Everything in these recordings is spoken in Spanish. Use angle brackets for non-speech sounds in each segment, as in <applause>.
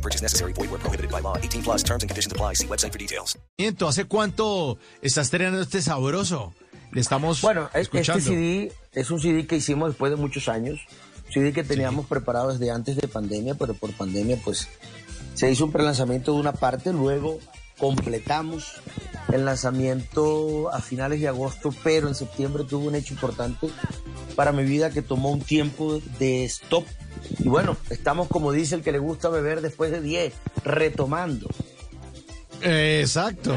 No purchase necessary. Void where prohibited by law. 18 plus terms and conditions apply. See website for details. ¿Hace cuánto está estrenando este sabroso? Le estamos Bueno, es- escuchando. este CD es un CD que hicimos después de muchos años. Un CD que teníamos preparado desde antes de pandemia, pero por pandemia pues se hizo un prelanzamiento de una parte, luego completamos el lanzamiento a finales de agosto, pero en septiembre tuvo un hecho importante para mi vida que tomó un tiempo de stop. Y bueno, estamos como dice el que le gusta beber después de 10, retomando. Exacto.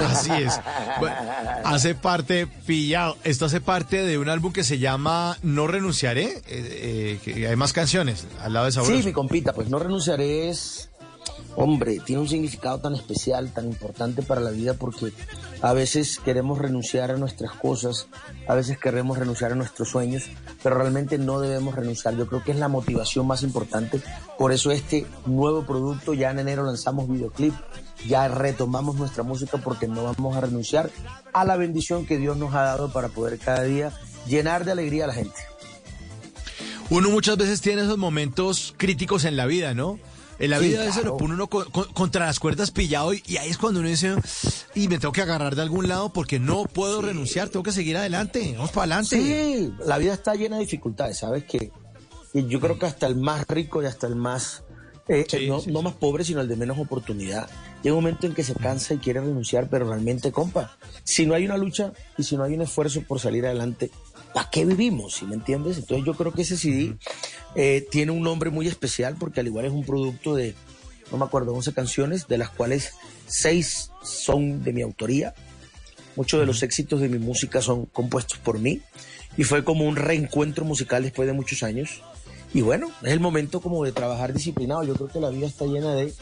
Así es. Bueno, hace parte, pillado. Esto hace parte de un álbum que se llama No Renunciaré. eh, eh, que hay más canciones al lado de Sabroso. Sí, mi compita, pues no renunciaré es, hombre, tiene un significado tan especial, tan importante para la vida porque a veces queremos renunciar a nuestras cosas, a veces queremos renunciar a nuestros sueños, pero realmente no debemos renunciar. Yo creo que es la motivación más importante. Por eso este nuevo producto, ya en enero lanzamos videoclip, ya retomamos nuestra música porque no vamos a renunciar a la bendición que Dios nos ha dado para poder cada día llenar de alegría a la gente. Uno muchas veces tiene esos momentos críticos en la vida, ¿no? En la Sí, vida a veces claro. lo pone uno co- co- contra las cuerdas pillado y, y ahí es cuando uno dice, y me tengo que agarrar de algún lado porque no puedo renunciar, tengo que seguir adelante, vamos para adelante. Sí, la vida está llena de dificultades, ¿sabes? Que y yo creo que hasta el más rico y hasta el más, eh, Sí, eh, no, no más pobre, sino el de menos oportunidad. Llega un momento en que se cansa y quiere renunciar, pero realmente, compa, si no hay una lucha y si no hay un esfuerzo por salir adelante, ¿para qué vivimos? ¿Sí me entiendes? Entonces yo creo que ese CD eh, tiene un nombre muy especial porque al igual es un producto de, no me acuerdo, 11 canciones, de las cuales 6 son de mi autoría. Muchos de los éxitos de mi música son compuestos por mí y fue como un reencuentro musical después de muchos años. Y bueno, es el momento como de trabajar disciplinado. Yo creo que la vida está llena de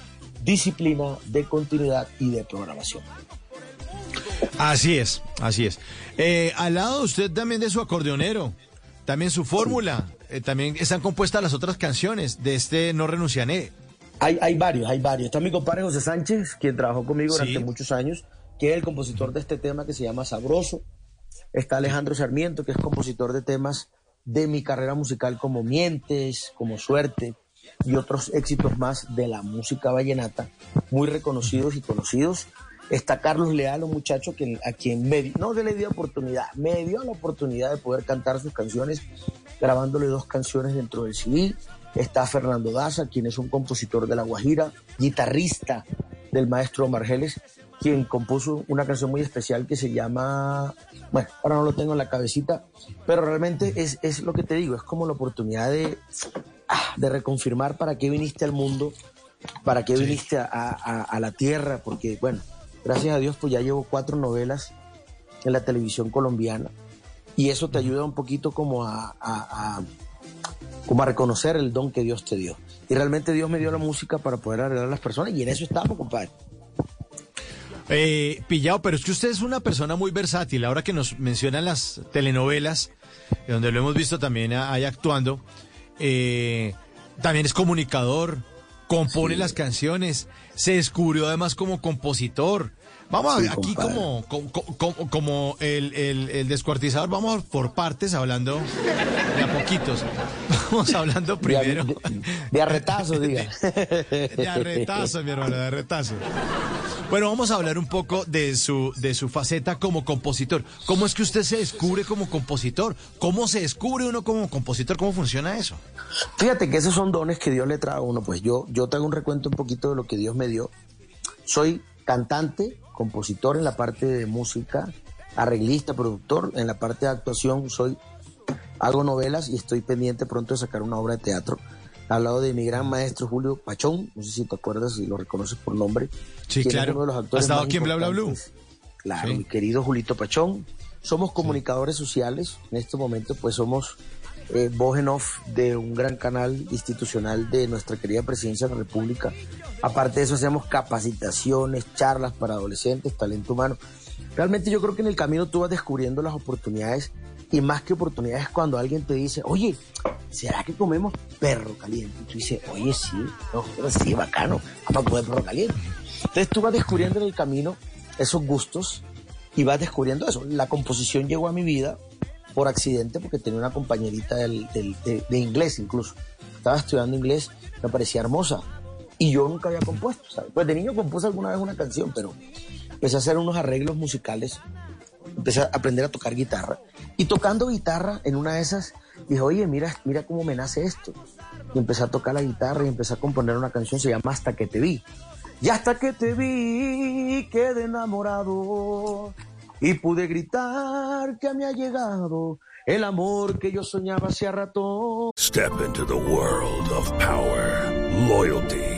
disciplina, de continuidad y de programación. Así es, así es. Eh, al lado usted también de su acordeonero, también su fórmula, eh, también están compuestas las otras canciones de este No Renunciaré. Hay, hay varios, hay varios. Está mi compadre José Sánchez, quien trabajó conmigo Sí. durante muchos años, que es el compositor de este tema que se llama Sabroso. Está Alejandro Sarmiento, que es compositor de temas de mi carrera musical como Mientes, como Suerte y otros éxitos más de la música vallenata, muy reconocidos y conocidos. Está Carlos Leal, un muchacho que, a quien me, no se le dio oportunidad, me dio la oportunidad de poder cantar sus canciones, grabándole dos canciones dentro del CD. Está Fernando Daza, quien es un compositor de La Guajira, guitarrista del maestro Margeles, quien compuso una canción muy especial que se llama, bueno, ahora no lo tengo en la cabecita, pero realmente es, es lo que te digo, es como la oportunidad de, ah, de reconfirmar para qué viniste al mundo, para qué viniste a, a- a la tierra, porque bueno, gracias a Dios pues ya llevo cuatro novelas en la televisión colombiana y eso te ayuda un poquito como a, como a reconocer el don que Dios te dio. Y realmente Dios me dio la música para poder arreglar a las personas y en eso estamos, compadre. Eh, pillado, pero es que usted es una persona muy versátil. Ahora que nos mencionan las telenovelas, eh, donde lo hemos visto también ahí actuando, eh, también es comunicador, compone las canciones, se descubrió además como compositor. Vamos a- Sí, aquí como, como, como- como el, el- el descuartizador, vamos por partes hablando de a poquitos. Vamos hablando primero. de, de arretazo, <laughs> diga. De arretazo, mi hermano, de arretazo. Bueno, vamos a hablar un poco de su, de su faceta como compositor. ¿Cómo es que usted se descubre como compositor? ¿Cómo se descubre uno como compositor? ¿Cómo funciona eso? Fíjate que esos son dones que Dios le trae a uno. Pues yo, yo te hago un recuento un poquito de lo que Dios me dio. Soy cantante, compositor en la parte de música, arreglista, productor. En la parte de actuación soy, hago novelas y estoy pendiente pronto de sacar una obra de teatro. Al lado de mi gran maestro Julio Pachón, no sé si te acuerdas, si lo reconoces por nombre. Sí, quien es claro. uno de los actores estado más aquí en Bla Bla Blue. Claro, Sí. mi querido Julito Pachón. Somos comunicadores sociales. En este momento, pues somos eh, voz en off de un gran canal institucional de nuestra querida presidencia de la República. Aparte de eso, hacemos capacitaciones, charlas para adolescentes, talento humano. Realmente yo creo que en el camino tú vas descubriendo las oportunidades y más que oportunidades cuando alguien te dice, oye, ¿será que comemos perro caliente? Y tú dices, oye, sí, no, sí, bacano, vamos a comer perro caliente. Entonces tú vas descubriendo en el camino esos gustos y vas descubriendo eso. La composición llegó a mi vida por accidente porque tenía una compañerita del, del- de, de inglés incluso. Estaba estudiando inglés, me parecía hermosa y yo nunca había compuesto. ¿sabes? Pues de niño compuse alguna vez una canción, pero empecé a hacer unos arreglos musicales, empecé a aprender a tocar guitarra y tocando guitarra en una de esas dije, oye, mira, mira cómo me nace esto. Y empecé a tocar la guitarra y empecé a componer una canción, se llama Hasta que te vi. Y hasta que te vi quedé enamorado y pude gritar que me ha llegado el amor que yo soñaba hacía rato. Step into the world of power, loyalty,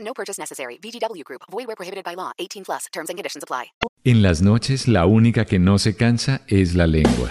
No purchase necessary. VGW Group. Void where prohibited by law. 18 plus. Terms and conditions apply. En las noches la única que no se cansa es la lengua.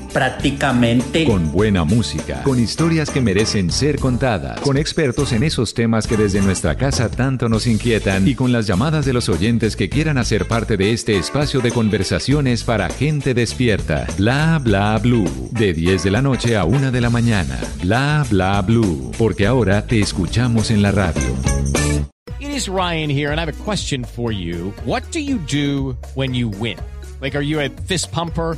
Prácticamente. Con buena música, con historias que merecen ser contadas, con expertos en esos temas que desde nuestra casa tanto nos inquietan y con las llamadas de los oyentes que quieran hacer parte de este espacio de conversaciones para gente despierta. Bla bla blue. De 10 de la noche a 1 de la mañana. Bla bla blue. Porque ahora te escuchamos en la radio. It is Ryan here, and I have a question for you. What do you do when you win? Like, are you a fist pumper?